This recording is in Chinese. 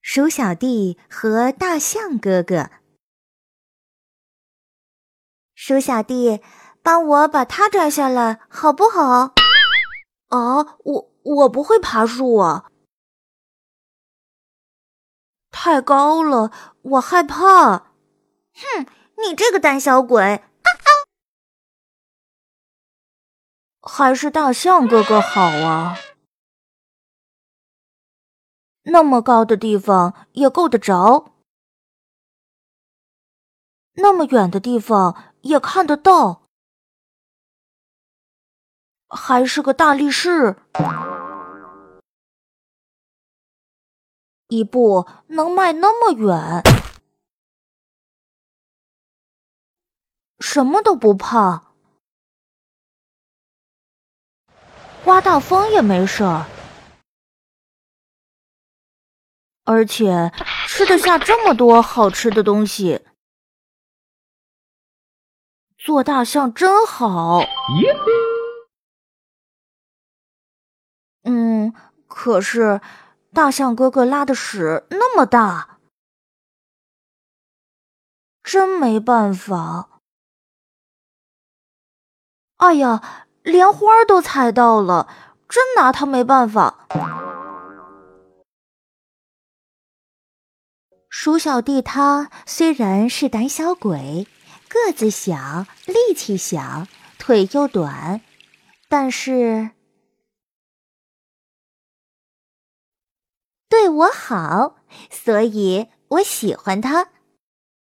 鼠小弟和大象哥哥。鼠小弟，帮我把它摘下来，好不好？哦，我我不会爬树啊，太高了，我害怕。哼，你这个胆小鬼！还是大象哥哥好啊，那么高的地方也够得着，那么远的地方也看得到，还是个大力士，一步能迈那么远，什么都不怕。刮大风也没事儿，而且吃得下这么多好吃的东西。做大象真好。嗯，可是大象哥哥拉的屎那么大，真没办法。哎呀！连花都踩到了，真拿他没办法。鼠小弟他虽然是胆小鬼，个子小，力气小，腿又短，但是对我好，所以我喜欢他。